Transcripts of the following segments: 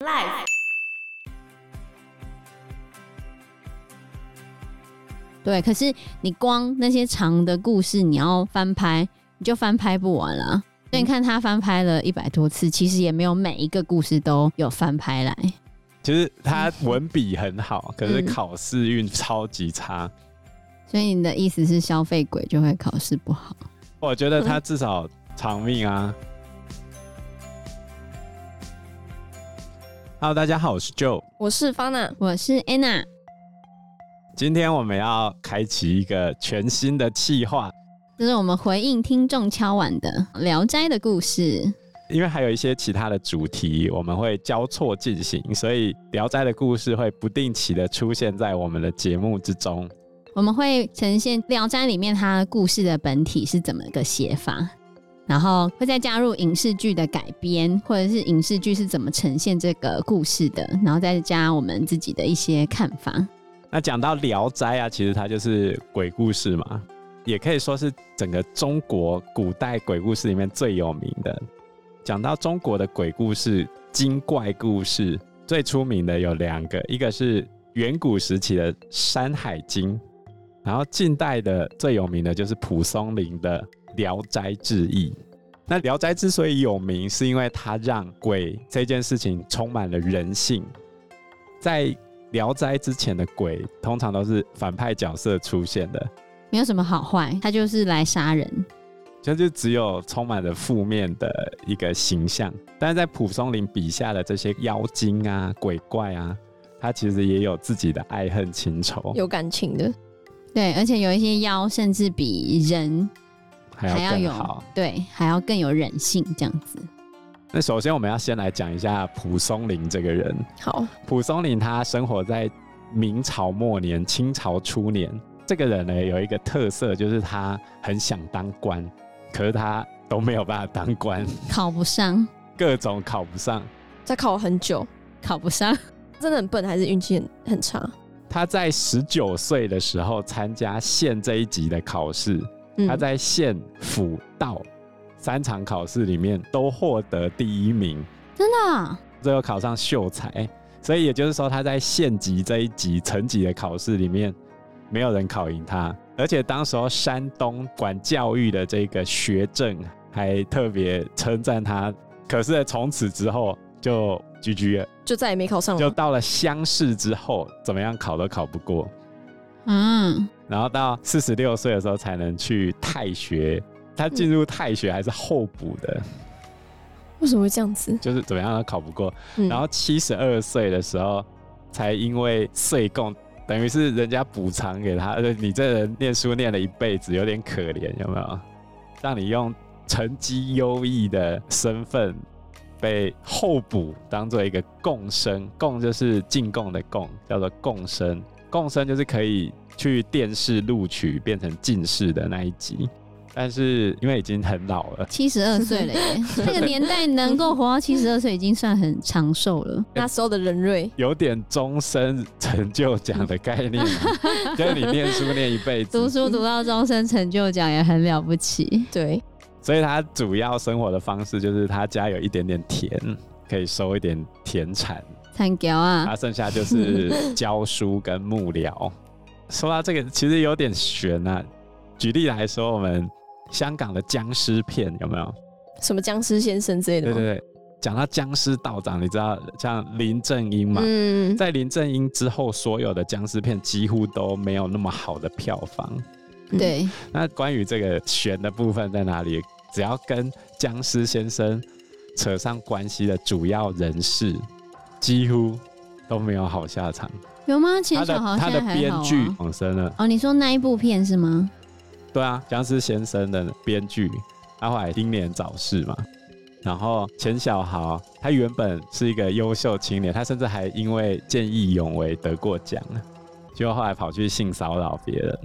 Life。对，可是你光那些长的故事，你要翻拍，你就翻拍不完了。所以你看他翻拍了一百多次，其实也没有每一个故事都有翻拍来。其实他文笔很好，可是考试运超级差。嗯。所以你的意思是消费鬼就会考试不好？我觉得他至少长命啊。Hello，大家好，我是 Joe，我是 Fana，我是 Anna。今天我们要开启一个全新的计划，这是我们回应听众敲碗的《聊斋》的故事。因为还有一些其他的主题，我们会交错进行，所以《聊斋》的故事会不定期的出现在我们的节目之中。我们会呈现《聊斋》里面它故事的本体是怎么个写法，然后会再加入影视剧的改编，或者是影视剧是怎么呈现这个故事的，然后再加我们自己的一些看法。那讲到《聊斋》啊，其实它就是鬼故事嘛，也可以说是整个中国古代鬼故事里面最有名的。讲到中国的鬼故事、精怪故事，最出名的有两个，一个是远古时期的《山海经》，然后近代的最有名的就是蒲松龄的《聊斋志异》。那《聊斋》之所以有名，是因为它让鬼这件事情充满了人性，在。《聊斋》之前的鬼通常都是反派角色出现的，没有什么好坏，他就是来杀人，就就只有充满了负面的一个形象。但是在蒲松龄笔下的这些妖精啊、鬼怪啊，他其实也有自己的爱恨情仇，有感情的。对，而且有一些妖甚至比人还要更好，对，还要更有人性这样子。那首先，我们要先来讲一下蒲松龄这个人。好，蒲松龄他生活在明朝末年、清朝初年。这个人呢，有一个特色，就是他很想当官，可是他都没有办法当官，考不上，各种考不上。他考了很久，考不上，真的很笨，还是运气很很差？他在十九岁的时候参加县这一级的考试，嗯、他在县、府、道。三场考试里面都获得第一名，真的啊？最后考上秀才，所以也就是说他在县级这一级层级的考试里面，没有人考赢他。而且当时候山东管教育的这个学政还特别称赞他。可是从此之后就居居了，就再也没考上了。就到了乡试之后，怎么样考都考不过。嗯，然后到四十六岁的时候才能去太学。他进入太学还是候补的，为什么会这样子？就是怎么样都考不过，嗯、然后七十二岁的时候才因为岁贡，等于是人家补偿给他，你这人念书念了一辈子，有点可怜，有没有？让你用成绩优异的身份被候补，当做一个贡生，贡就是进贡的贡，叫做贡生，贡生就是可以去殿试录取变成进士的那一集。但是因为已经很老了，七十二岁了耶，那个年代能够活到七十二岁已经算很长寿了。那时候的人瑞有点终身成就奖的概念，就是你念书念一辈子，读书读到终身成就奖也很了不起。对，所以他主要生活的方式就是他家有一点点田，可以收一点田产，产教啊。他剩下就是教书跟幕僚。说到这个，其实有点悬啊。举例来说，我们。香港的僵尸片有没有？什么僵尸先生之类的？对对对，讲到僵尸道长，你知道像林正英嘛？嗯，在林正英之后，所有的僵尸片几乎都没有那么好的票房。对。那关于这个悬的部分在哪里？只要跟僵尸先生扯上关系的主要人士，几乎都没有好下场。有吗？其实他的编剧往生了。哦，你说那一部片是吗？对啊，僵尸先生的编剧，他后来英年早逝嘛。然后钱小豪，他原本是一个优秀青年，他甚至还因为见义勇为得过奖，结果后来跑去性骚扰别人，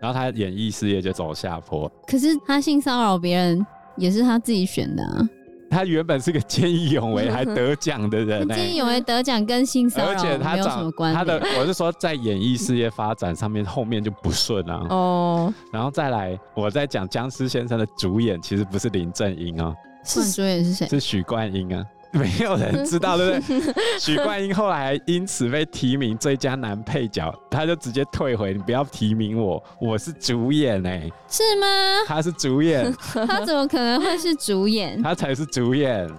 然后他演艺事业就走下坡。可是他性骚扰别人也是他自己选的啊。他原本是个见义勇为还得奖的人，见义勇为得奖跟性骚扰而且他没有什么关系。他的我是说，在演艺事业发展上面，后面就不顺啊。哦，然后再来，我在讲僵尸先生的主演其实不是林正英啊，是主演是谁？是许冠英啊。没有人知道，对不对？许冠英后来因此被提名最佳男配角，他就直接退回，你不要提名我，我是主演哎、欸，是吗？他是主演，他怎么可能会是主演？他才是主演，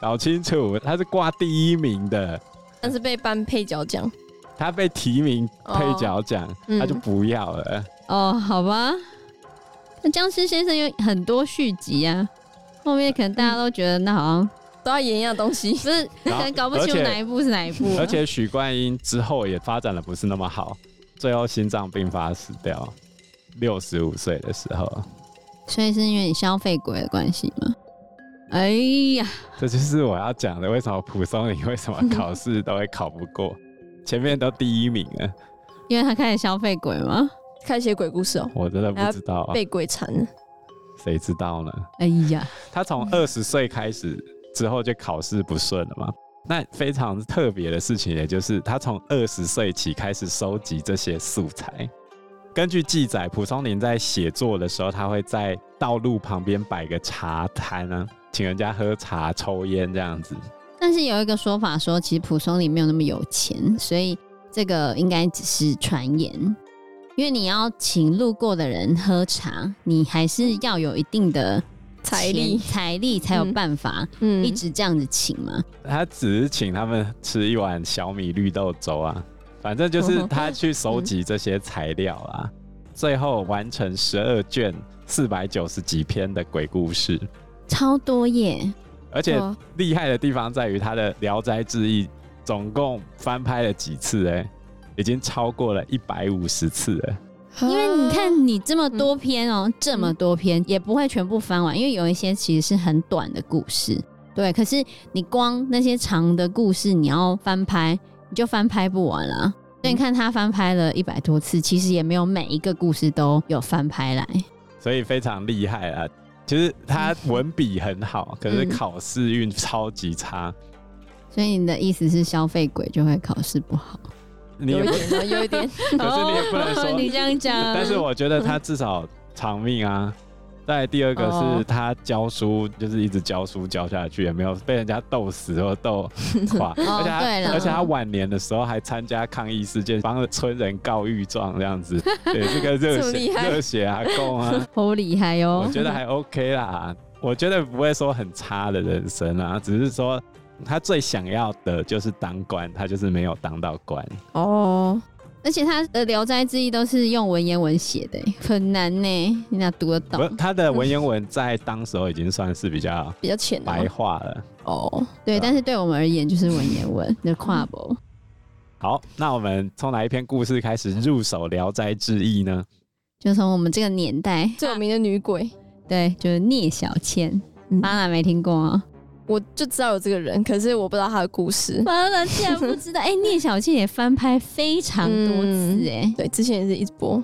搞清楚，他是挂第一名的，但是被颁配角奖，他被提名配角奖，哦、他就不要了。哦，好吧，那僵尸先生有很多续集啊，后面可能大家都觉得那好像。都要演一样东西，不是可能 搞不清楚哪一部是哪一部。而且许冠英之后也发展的不是那么好，最后心脏病发死掉，六十五岁的时候。所以是因为你消费鬼的关系吗？哎呀，这就是我要讲的，为什么蒲松龄为什么考试都会考不过，前面都第一名了？因为他开始消费鬼吗？开始写鬼故事哦，我真的不知道，啊被鬼缠了，谁知道呢？哎呀，他从二十岁开始。之后就考试不顺了嘛。那非常特别的事情，也就是他从二十岁起开始收集这些素材。根据记载，蒲松龄在写作的时候，他会在道路旁边摆个茶摊啊，请人家喝茶、抽烟这样子。但是有一个说法说，其实蒲松龄没有那么有钱，所以这个应该只是传言。因为你要请路过的人喝茶，你还是要有一定的。财力财力才有办法，嗯，一直这样子请嘛？他只是请他们吃一碗小米绿豆粥啊，反正就是他去收集这些材料啊，嗯、最后完成十二卷四百九十几篇的鬼故事，超多耶！而且厉害的地方在于他的《聊斋志异》总共翻拍了几次？哎，已经超过了一百五十次了。因为你看，你这么多篇哦、这么多篇也不会全部翻完，因为有一些其实是很短的故事，对。可是你光那些长的故事，你要翻拍，你就翻拍不完了。所以你看他翻拍了一百多次，其实也没有每一个故事都有翻拍来，所以非常厉害啊。其实他文笔很好，可是考试运超级差。所以你的意思是消费鬼就会考试不好？你有一点，有一点，可是你也不能说你这样讲。但是我觉得他至少长命啊。再第二个是他教书，就是一直教书教下去，也没有被人家斗死或斗垮。而且他，而且他晚年的时候还参加抗议事件，帮村人告御状这样子。对，这个热血 热血阿公啊，好厉害哦！我觉得还 OK 啦，我觉得不会说很差的人生啊，只是说。他最想要的就是当官，他就是没有当到官哦。而且他的《聊斋志异》都是用文言文写的，很难呢。你哪读得懂？他的文言文在当时候已经算是比较比较浅白话了哦。对，但是对我们而言就是文言文的跨博。好，那我们从哪一篇故事开始入手《聊斋志异》呢？就从我们这个年代最有名的女鬼，对，就是聂小倩。当然没听过啊。我就知道有这个人，可是我不知道他的故事。完了，竟然不知道！哎、欸，聂小倩也翻拍非常多次，哎、嗯，对，之前也是一直播，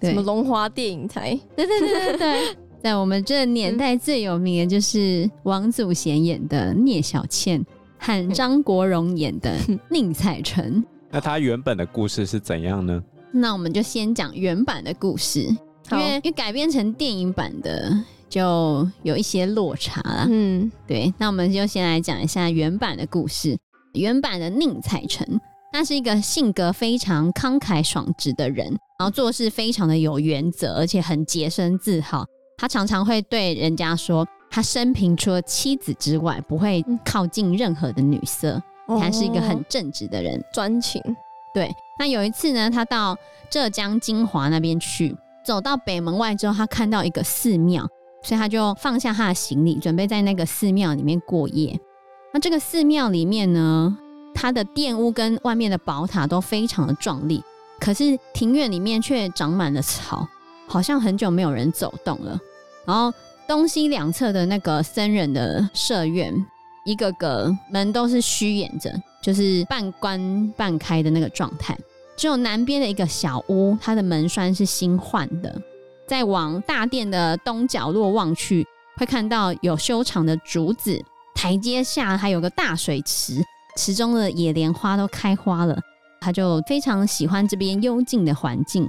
什么龙华电影台，对对对对对，在我们这个年代最有名的就是王祖贤演的聂小倩和张国荣演的 宁采臣。那他原本的故事是怎样呢？那我们就先讲原版的故事，因为因为改编成电影版的。就有一些落差了，嗯，对，那我们就先来讲一下原版的故事。原版的宁采臣，他是一个性格非常慷慨爽直的人，然后做事非常的有原则，而且很洁身自好。他常常会对人家说，他生平除了妻子之外，不会靠近任何的女色，他是一个很正直的人，专情。对，那有一次呢，他到浙江金华那边去，走到北门外之后，他看到一个寺庙。所以他就放下他的行李，准备在那个寺庙里面过夜。那这个寺庙里面呢，它的殿屋跟外面的宝塔都非常的壮丽，可是庭院里面却长满了草，好像很久没有人走动了。然后东西两侧的那个僧人的舍院，一个个门都是虚掩着，就是半关半开的那个状态。只有南边的一个小屋，它的门栓是新换的。再往大殿的东角落望去，会看到有修长的竹子，台阶下还有个大水池，池中的野莲花都开花了。他就非常喜欢这边幽静的环境，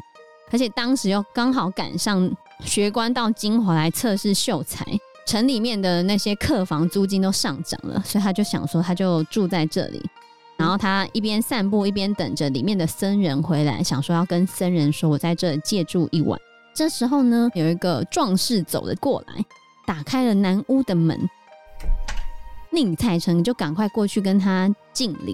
而且当时又刚好赶上学官到金华来测试秀才，城里面的那些客房租金都上涨了，所以他就想说，他就住在这里。然后他一边散步一边等着里面的僧人回来，想说要跟僧人说，我在这借住一晚。这时候呢，有一个壮士走了过来，打开了南屋的门。宁采臣就赶快过去跟他敬礼，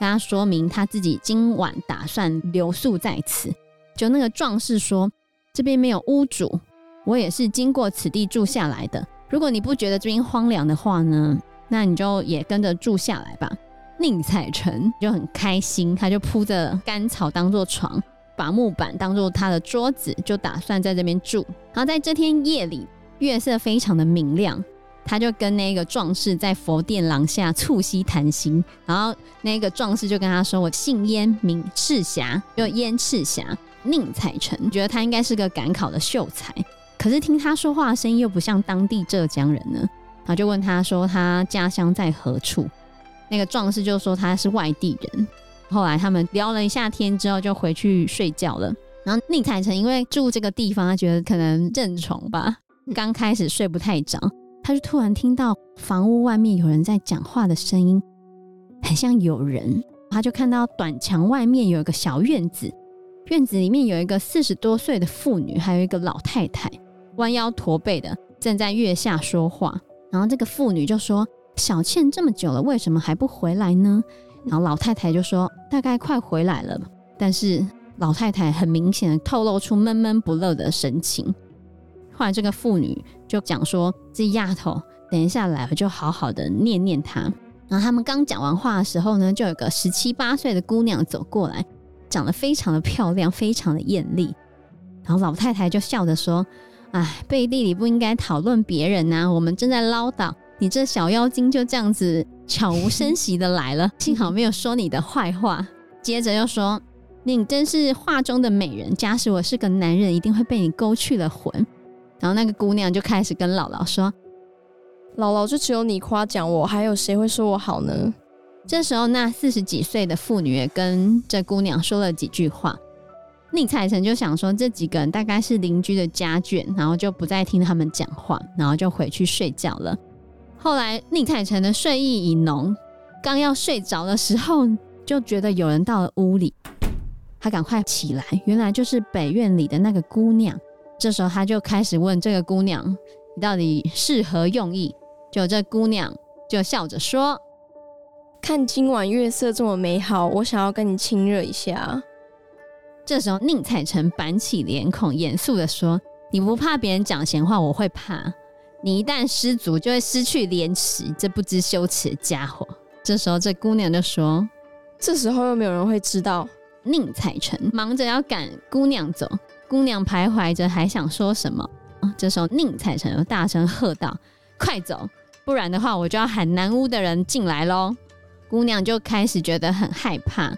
跟他说明他自己今晚打算留宿在此。就那个壮士说：“这边没有屋主，我也是经过此地住下来的。如果你不觉得这边荒凉的话呢，那你就也跟着住下来吧。”宁采臣就很开心，他就铺着干草当做床，把木板当做他的桌子，就打算在这边住。然后在这天夜里，月色非常的明亮，他就跟那个壮士在佛殿廊下促膝谈心。然后那个壮士就跟他说：“我姓燕，名赤霞，就燕赤霞。”宁采臣觉得他应该是个赶考的秀才，可是听他说话的声音又不像当地浙江人呢，然后就问他说：“他家乡在何处？”那个壮士就说他是外地人。后来他们聊了一下天之后，就回去睡觉了。然后宁采臣因为住这个地方，他觉得可能认宠吧，刚开始睡不太着，他就突然听到房屋外面有人在讲话的声音，很像有人。他就看到短墙外面有一个小院子，院子里面有一个四十多岁的妇女，还有一个老太太，弯腰驼背的正在月下说话。然后这个妇女就说。小倩这么久了，为什么还不回来呢？然后老太太就说：“大概快回来了。”但是老太太很明显的透露出闷闷不乐的神情。后来这个妇女就讲说：“这丫头等一下来了，就好好的念念她。”然后他们刚讲完话的时候呢，就有个十七八岁的姑娘走过来，长得非常的漂亮，非常的艳丽。然后老太太就笑着说：“哎，背地里不应该讨论别人呐，我们正在唠叨。”你这小妖精就这样子悄无声息的来了，幸好没有说你的坏话。接着又说：“你真是画中的美人，假使我是个男人，一定会被你勾去了魂。”然后那个姑娘就开始跟姥姥说：“姥姥，就只有你夸奖我，还有谁会说我好呢？”这时候，那四十几岁的妇女也跟这姑娘说了几句话。宁采臣就想说，这几个人大概是邻居的家眷，然后就不再听他们讲话，然后就回去睡觉了。后来，宁采臣的睡意已浓，刚要睡着的时候，就觉得有人到了屋里，他赶快起来，原来就是北院里的那个姑娘。这时候，他就开始问这个姑娘：“你到底是何用意？”就这姑娘就笑着说：“看今晚月色这么美好，我想要跟你亲热一下。”这时候，宁采臣板起脸孔，严肃的说：“你不怕别人讲闲话，我会怕。”你一旦失足，就会失去廉耻，这不知羞耻的家伙。这时候，这姑娘就说：“这时候又没有人会知道。”宁采臣忙着要赶姑娘走，姑娘徘徊着，还想说什么。这时候，宁采臣又大声喝道：“快走，不然的话，我就要喊南屋的人进来喽！”姑娘就开始觉得很害怕，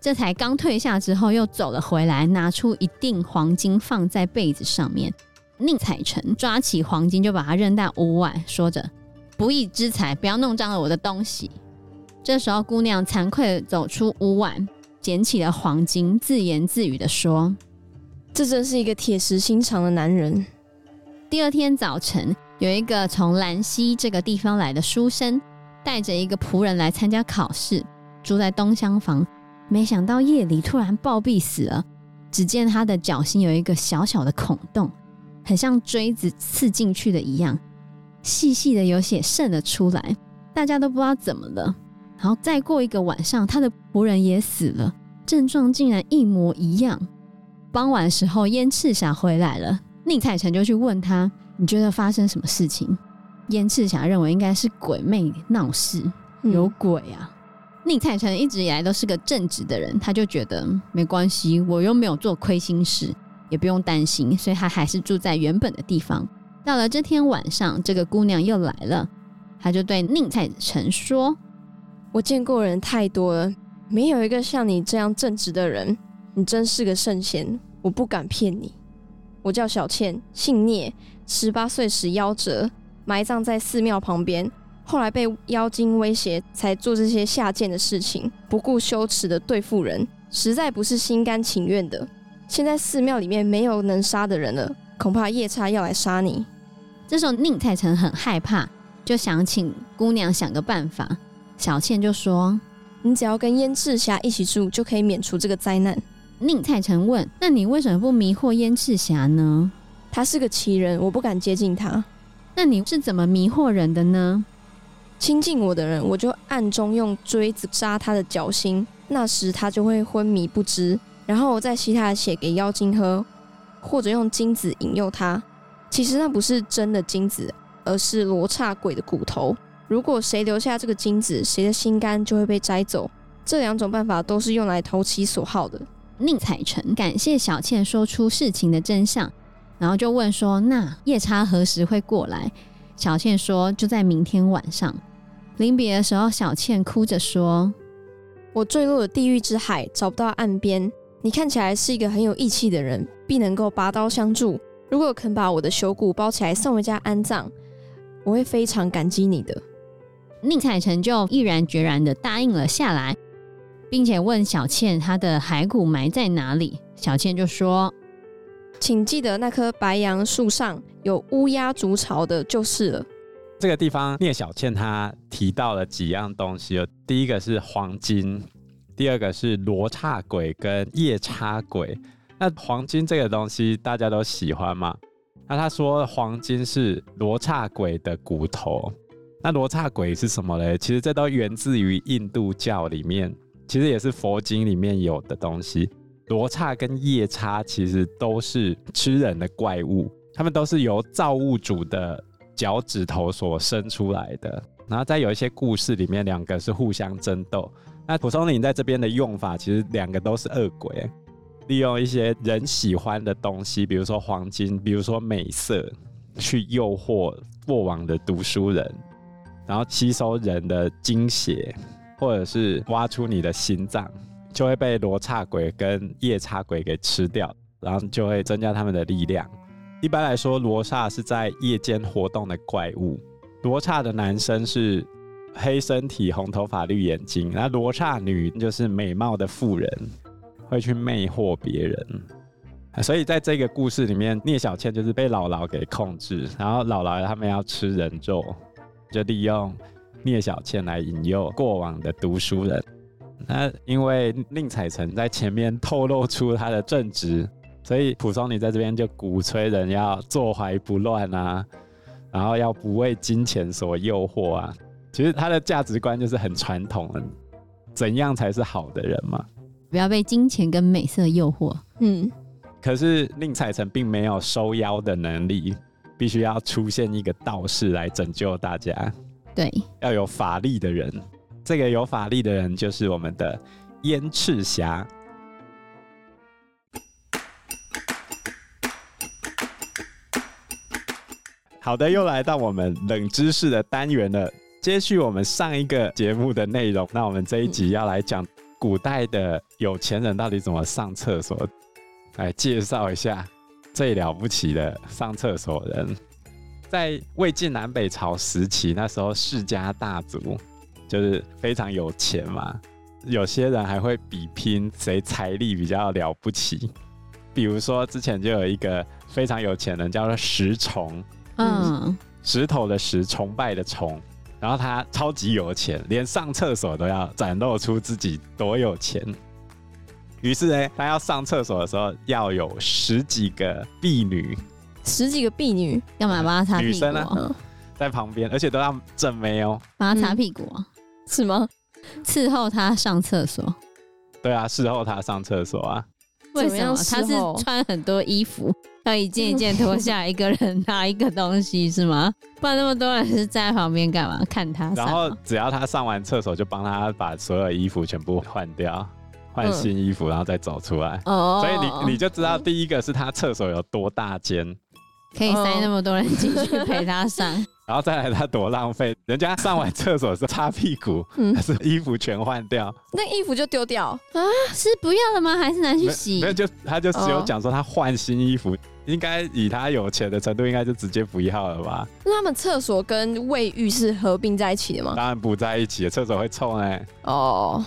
这才刚退下之后，又走了回来，拿出一锭黄金放在被子上面。宁采臣抓起黄金就把它扔到屋外，说着：“不义之财，不要弄脏了我的东西。”这时候，姑娘惭愧地走出屋外，捡起了黄金，自言自语地说：“这真是一个铁石心肠的男人。”第二天早晨，有一个从兰溪这个地方来的书生，带着一个仆人来参加考试，住在东厢房。没想到夜里突然暴毙死了，只见他的脚心有一个小小的孔洞。很像锥子刺进去的一样，细细的有血渗了出来，大家都不知道怎么了。然后再过一个晚上，他的仆人也死了，症状竟然一模一样。傍晚时候，燕赤霞回来了，宁采臣就去问他：“你觉得发生什么事情？”燕赤霞认为应该是鬼魅闹事，有鬼啊。宁采臣一直以来都是个正直的人，他就觉得没关系，我又没有做亏心事。也不用担心，所以他还是住在原本的地方。到了这天晚上，这个姑娘又来了，他就对宁采臣说：“我见过人太多了，没有一个像你这样正直的人。你真是个圣贤，我不敢骗你。我叫小倩，姓聂，十八岁时夭折，埋葬在寺庙旁边。后来被妖精威胁，才做这些下贱的事情，不顾羞耻的对付人，实在不是心甘情愿的。”现在寺庙里面没有能杀的人了，恐怕夜叉要来杀你。这时候宁采臣很害怕，就想请姑娘想个办法。小倩就说：“你只要跟燕赤霞一起住，就可以免除这个灾难。”宁采臣问：“那你为什么不迷惑燕赤霞呢？他是个奇人，我不敢接近他。那你是怎么迷惑人的呢？亲近我的人，我就暗中用锥子扎他的脚心，那时他就会昏迷不知。然后我再吸他的血给妖精喝，或者用金子引诱他。其实那不是真的金子，而是罗刹鬼的骨头。如果谁留下这个金子，谁的心肝就会被摘走。这两种办法都是用来投其所好的。”宁采臣感谢小倩说出事情的真相，然后就问说：“那夜叉何时会过来？”小倩说：“就在明天晚上。”临别的时候，小倩哭着说：“我坠落了地狱之海，找不到岸边。你看起来是一个很有义气的人，必能够拔刀相助。如果肯把我的朽骨包起来送回家安葬，我会非常感激你的。”宁采臣就毅然决然的答应了下来。并且问小倩，她的骸骨埋在哪里？小倩就说：“请记得那棵白杨树上有乌鸦筑巢的，就是了。”这个地方，聂小倩她提到了几样东西哦。第一个是黄金，第二个是罗刹鬼跟夜叉鬼。那黄金这个东西大家都喜欢吗？那他说黄金是罗刹鬼的骨头。那罗刹鬼是什么嘞？其实这都源自于印度教里面。其实也是佛经里面有的东西，罗刹跟夜叉其实都是吃人的怪物，他们都是由造物主的脚趾头所生出来的。然后在有一些故事里面，两个是互相争斗。那蒲松龄在这边的用法，其实两个都是恶鬼，利用一些人喜欢的东西，比如说黄金，比如说美色，去诱惑过往的读书人，然后吸收人的精血。或者是挖出你的心脏，就会被罗刹鬼跟夜叉鬼给吃掉，然后就会增加他们的力量。一般来说，罗刹是在夜间活动的怪物。罗刹的男生是黑身体、红头发、绿眼睛，那罗刹女就是美貌的妇人，会去魅惑别人。所以在这个故事里面，聂小倩就是被姥姥给控制，然后姥姥他们要吃人肉，就利用。聂小倩来引诱过往的读书人，那因为宁采臣在前面透露出他的正直，所以蒲松龄在这边就鼓吹人要坐怀不乱啊，然后要不为金钱所诱惑啊。其实他的价值观就是很传统的，怎样才是好的人嘛？不要被金钱跟美色诱惑。嗯，可是宁采臣并没有收妖的能力，必须要出现一个道士来拯救大家。对，要有法力的人，这个有法力的人就是我们的燕赤霞。好的，又来到我们冷知识的单元了。接续我们上一个节目的内容，那我们这一集要来讲古代的有钱人到底怎么上厕所，来介绍一下最了不起的上厕所人。在魏晋南北朝时期，那时候世家大族就是非常有钱嘛，有些人还会比拼谁财力比较了不起。比如说之前就有一个非常有钱人，叫做石崇，嗯，石头的石，崇拜的崇，然后他超级有钱，连上厕所都要展露出自己多有钱。于是呢，他要上厕所的时候要有十几个婢女。十几个婢女干嘛帮他擦屁股？女生呢，在旁边，而且都要正妹哦，帮他擦屁股，是吗？伺候他上厕所。对啊，伺候他上厕所啊。为什么？他是穿很多衣服，要一件一件脱下，一个人拿一个东西是吗？不然那么多人是站在旁边干嘛？看他。然后只要他上完厕所，就帮他把所有衣服全部换掉，换新衣服，然后再走出来。哦。所以你你就知道，第一个是他厕所有多大间。可以塞那么多人进去陪他上，然后再来他多浪费，人家上完厕所是擦屁股，是衣服全换掉？那衣服就丢掉啊？是不要了吗？还是拿去洗？没有，就他就只有讲说他换新衣服，哦、应该以他有钱的程度，应该就直接不要了吧？那他们厕所跟卫浴是合并在一起的吗？当然不在一起，厕所会臭呢。哦，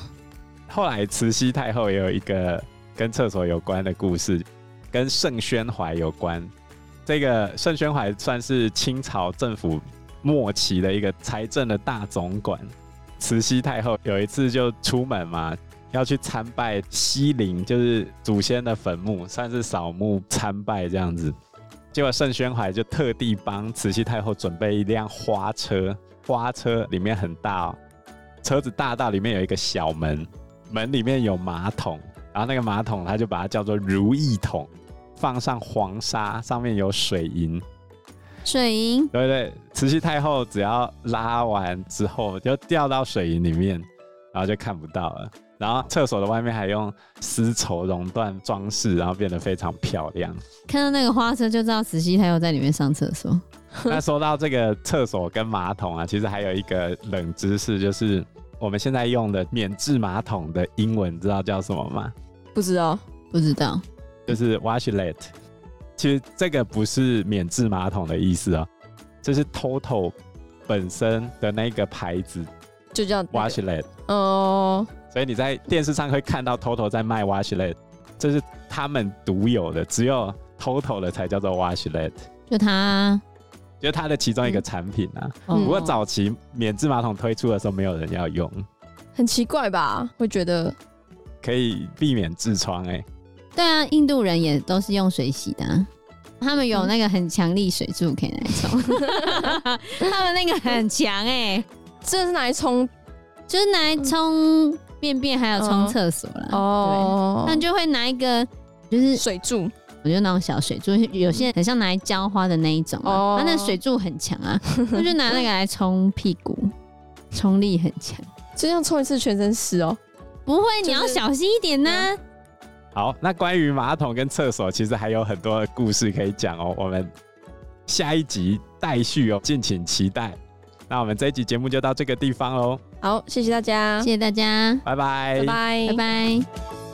后来慈禧太后也有一个跟厕所有关的故事，跟盛宣怀有关。这个盛宣怀算是清朝政府末期的一个财政的大总管。慈禧太后有一次就出门嘛，要去参拜西陵，就是祖先的坟墓，算是扫墓参拜这样子。结果盛宣怀就特地帮慈禧太后准备一辆花车，花车里面很大哦，车子大到里面有一个小门，门里面有马桶，然后那个马桶他就把它叫做如意桶，放上黄沙，上面有水银。水银，对对，慈禧太后只要拉完之后就掉到水银里面，然后就看不到了。然后厕所的外面还用丝绸熔断装饰，然后变得非常漂亮。看到那个花车就知道慈禧太后在里面上厕所。那说到这个厕所跟马桶啊，其实还有一个冷知识，就是我们现在用的免治马桶的英文知道叫什么吗？不知道，不知道，就是 washlet。其实这个不是免治马桶的意思哦，这是 TOTO 本身的那个牌子，就叫 washlet。哦，所以你在电视上会看到 TOTO 在卖 washlet，这是他们独有的，只有 TOTO 的才叫做 washlet。就它，就是它的其中一个产品啊。嗯、不过早期免治马桶推出的时候，没有人要用，很奇怪吧？会觉得可以避免痔疮哎。对啊，印度人也都是用水洗的，啊，他们有那个很强力水柱可以来冲，他们那个很强哎，欸，这是拿来冲，就是拿来冲便便，还有冲厕所了哦。他们就会拿一个就是水柱，我觉得那种小水柱，有些很像拿来浇花的那一种，啊，哦，他那水柱很强啊，那就拿那个来冲屁股，冲力很强，就像冲一次全身湿哦。不会，你要小心一点呢，啊。嗯好，那关于马桶跟厕所，其实还有很多的故事可以讲哦。我们下一集待续哦，敬请期待。那我们这一集节目就到这个地方喽。好，谢谢大家，谢谢大家，拜拜，拜拜，拜拜。